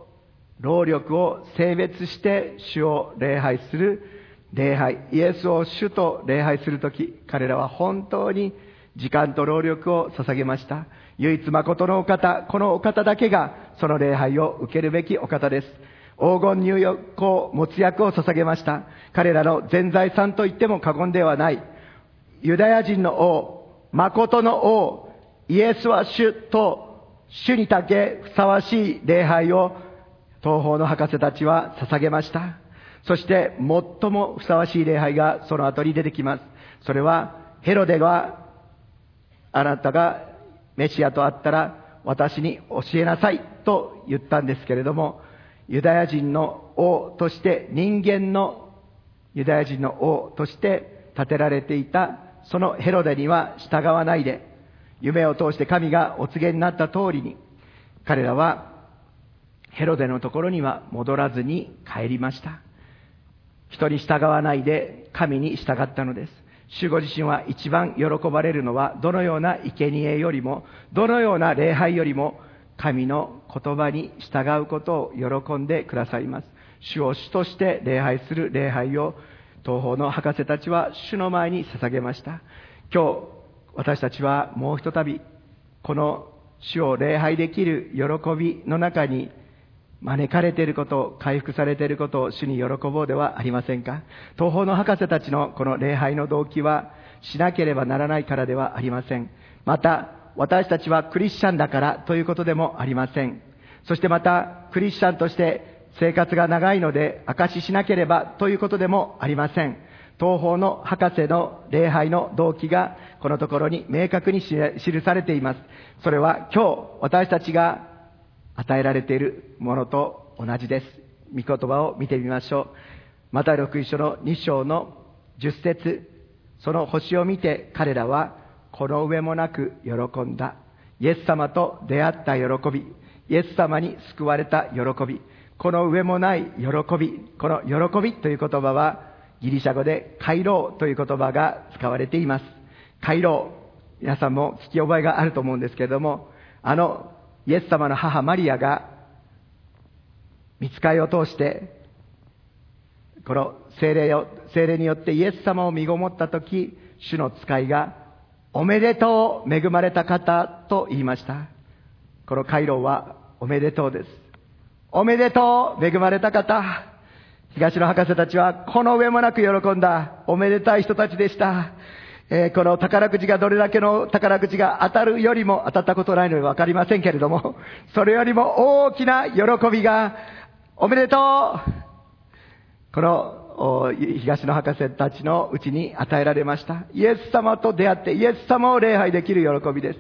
労力を性別して主を礼拝する礼拝、イエスを主と礼拝するとき、彼らは本当に時間と労力を捧げました。唯一誠のお方、このお方だけがその礼拝を受けるべきお方です。黄金入浴を持つ役を捧げました。彼らの全財産と言っても過言ではない。ユダヤ人の王、誠の王、イエスは主と主にだけふさわしい礼拝を東方の博士たちは捧げました。そして最もふさわしい礼拝がその後に出てきます。それはヘロデがあなたがメシアと会ったら私に教えなさいと言ったんですけれども、ユダヤ人の王として人間のユダヤ人の王として建てられていたそのヘロデには従わないで、夢を通して神がお告げになった通りに、彼らはヘロデのところには戻らずに帰りました。人に従わないで神に従ったのです。主ご自身は一番喜ばれるのは、どのような生贄よりも、どのような礼拝よりも、神の言葉に従うことを喜んでくださいます。主を主として礼拝する礼拝を、東方の博士たちは主の前に捧げました。今日、私たちはもうひとたび、この主を礼拝できる喜びの中に招かれていること、回復されていることを主に喜ぼうではありませんか？東方の博士たちのこの礼拝の動機はしなければならないからではありません。また、私たちはクリスチャンだからということでもありません。そしてまた、クリスチャンとして生活が長いので証ししなければということでもありません。東方の博士の礼拝の動機がこのところに明確に記されています。それは今日私たちが与えられているものと同じです。御言葉を見てみましょう。また六一書の2章の10節その星を見て彼らはこの上もなく喜んだ。イエス様と出会った喜び、イエス様に救われた喜び、この上もない喜び、この喜びという言葉はギリシャ語で回廊という言葉が使われています。回廊。皆さんも聞き覚えがあると思うんですけれども、あのイエス様の母マリアが、見つかりを通して、この精霊を、精霊によってイエス様を身ごもったとき、主の使いが、おめでとう、恵まれた方と言いました。この回廊は、おめでとうです。おめでとう、恵まれた方。東野博士たちは、この上もなく喜んだ、おめでたい人たちでした。えー、この宝くじがどれだけの宝くじが当たるよりも当たったことないのでわかりませんけれども、それよりも大きな喜びが、おめでとうこの東野博士たちのうちに与えられました。イエス様と出会ってイエス様を礼拝できる喜びです。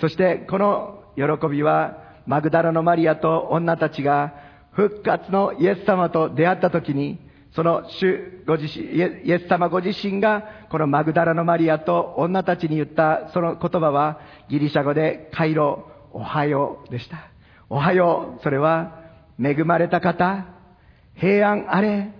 そしてこの喜びはマグダラのマリアと女たちが復活のイエス様と出会った時にその主ご自身、イエス様ご自身が、このマグダラのマリアと女たちに言ったその言葉は、ギリシャ語で、カイロ、おはようでした。おはよう、それは、恵まれた方、平安あれ、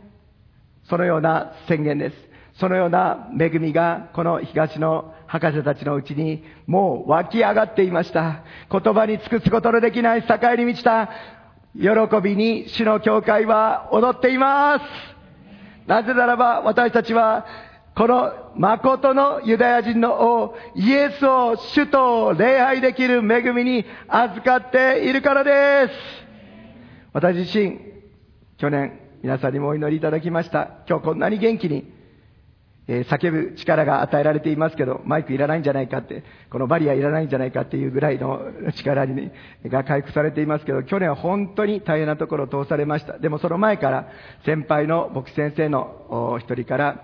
そのような宣言です。そのような恵みが、この東の博士たちのうちに、もう湧き上がっていました。言葉に尽くすことのできない境に満ちた、喜びに主の教会は踊っています。なぜならば私たちは、この誠のユダヤ人の王、イエスを主と礼拝できる恵みに預かっているからです。私自身、去年皆さんにもお祈りいただきました。今日こんなに元気にえー、叫ぶ力が与えられていますけど、マイクいらないんじゃないかって、このバリアいらないんじゃないかっていうぐらいの力に、が回復されていますけど、去年は本当に大変なところを通されました。でもその前から、先輩の牧師先生の一人から、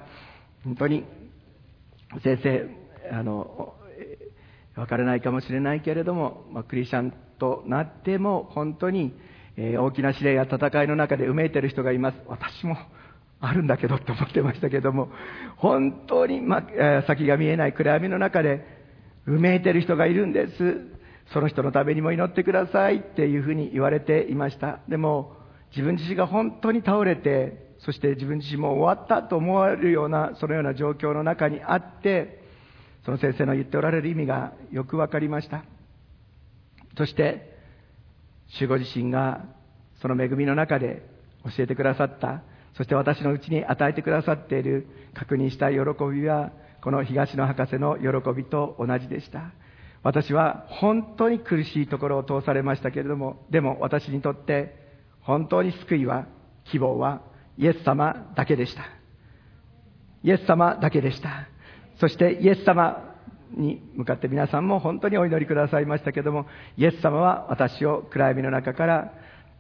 本当に、先生、あの、わからないかもしれないけれども、まあ、クリスチャンとなっても、本当に、えー、大きな試練や戦いの中でうめいてる人がいます。私も、あるんだけどって思ってましたけども、本当に、ま、先が見えない暗闇の中で、うめいてる人がいるんです。その人のためにも祈ってくださいっていうふうに言われていました。でも、自分自身が本当に倒れて、そして自分自身も終わったと思われるような、そのような状況の中にあって、その先生の言っておられる意味がよくわかりました。そして、主ご自身がその恵みの中で教えてくださったそして私のうちに与えてくださっている確認した喜びは、この東野博士の喜びと同じでした。私は本当に苦しいところを通されましたけれども、でも私にとって本当に救いは、希望はイエス様だけでした。イエス様だけでした。そしてイエス様に向かって皆さんも本当にお祈りくださいましたけども、イエス様は私を暗闇の中から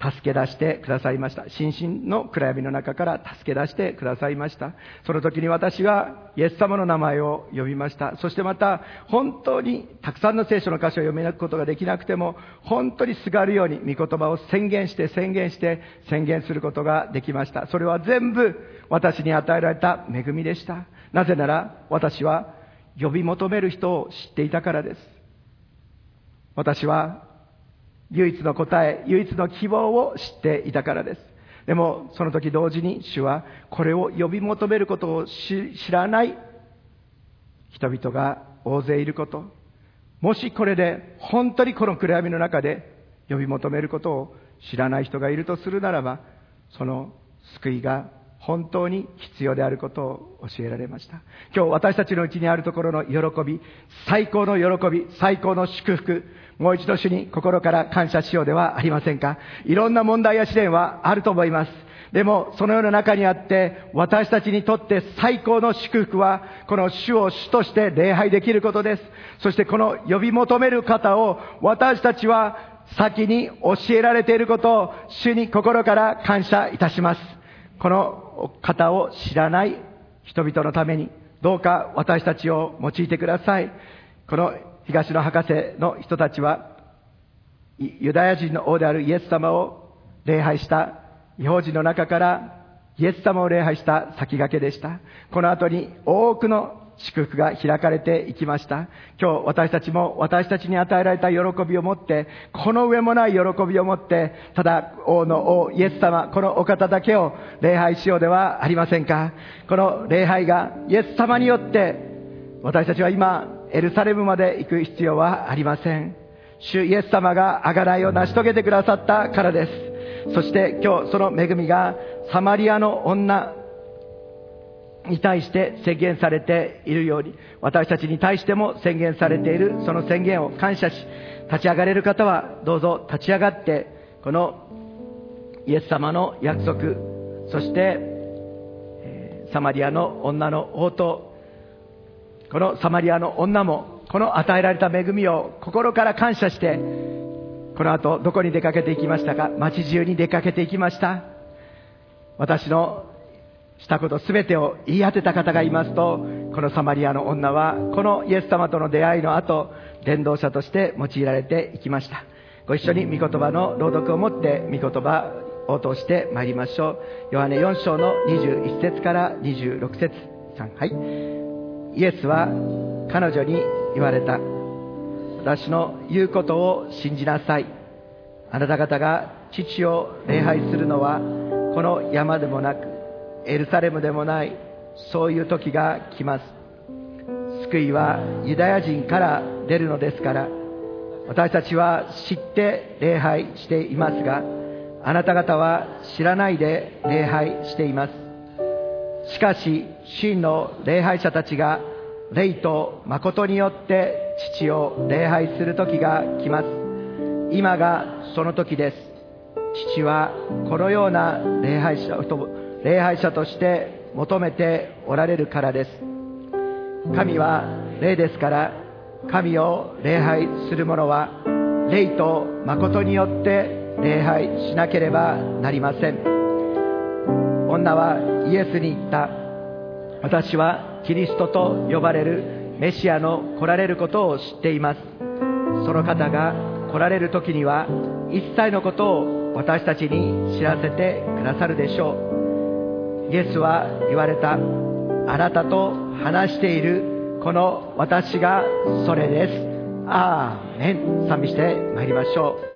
助け出してくださいました。心身の暗闇の中から助け出してくださいました。その時に私はイエス様の名前を呼びました。そしてまた、本当にたくさんの聖書の箇所を読めなくことができなくても、本当にすがるように御言葉を宣言して宣言して宣言することができました。それは全部私に与えられた恵みでした。なぜなら私は呼び求める人を知っていたからです。私は唯一の答え、唯一の希望を知っていたからです。でも、その時同時に主は、これを呼び求めることを知らない人々が大勢いること。もしこれで、本当にこの暗闇の中で呼び求めることを知らない人がいるとするならば、その救いが本当に必要であることを教えられました。今日私たちのうちにあるところの喜び、最高の喜び、最高の祝福、もう一度主に心から感謝しようではありませんか？いろんな問題や試練はあると思います。でも、そのような中にあって、私たちにとって最高の祝福は、この主を主として礼拝できることです。そしてこの呼び求める方を、私たちは先に教えられていることを、主に心から感謝いたします。この方を知らない人々のために、どうか私たちを用いてください。この東野博士の人たちは、ユダヤ人の王であるイエス様を礼拝した違法人の中からイエス様を礼拝した先駆けでした。この後に多くの祝福が開かれていきました。今日私たちも私たちに与えられた喜びを持って、この上もない喜びを持って、ただ王の王イエス様、このお方だけを礼拝しようではありませんか。この礼拝がイエス様によって、私たちは今、エルサレムまで行く必要はありません。主イエス様が贖いを成し遂げてくださったからです。そして今日その恵みがサマリアの女に対して宣言されているように、私たちに対しても宣言されているその宣言を感謝し、立ち上がれる方はどうぞ立ち上がって、このイエス様の約束、そして、サマリアの女の応答、このサマリアの女も、この与えられた恵みを心から感謝して、この後どこに出かけていきましたか？街中に出かけていきました。私のしたことすべてを言い当てた方がいますと、このサマリアの女は、このイエス様との出会いの後、伝道者として用いられていきました。ご一緒に御言葉の朗読をもって、御言葉を通してまいりましょう。ヨハネ4章の21節から26節さん。はい。イエスは彼女に言われた。私の言うことを信じなさい。あなた方が父を礼拝するのは、この山でもなく、エルサレムでもない、そういう時が来ます。救いはユダヤ人から出るのですから、私たちは知って礼拝していますが、あなた方は知らないで礼拝しています。しかし、真の礼拝者たちが、霊と誠によって父を礼拝する時が来ます。今がその時です。父はこのような礼拝者と礼拝者として求めておられるからです。神は霊ですから、神を礼拝する者は、霊と誠によって礼拝しなければなりません。女はイエスに言った。私はキリストと呼ばれるメシアの来られることを知っています。その方が来られる時には、一切のことを私たちに知らせてくださるでしょう。イエスは言われた。あなたと話しているこの私がそれです。アーメン。賛美して参りましょう。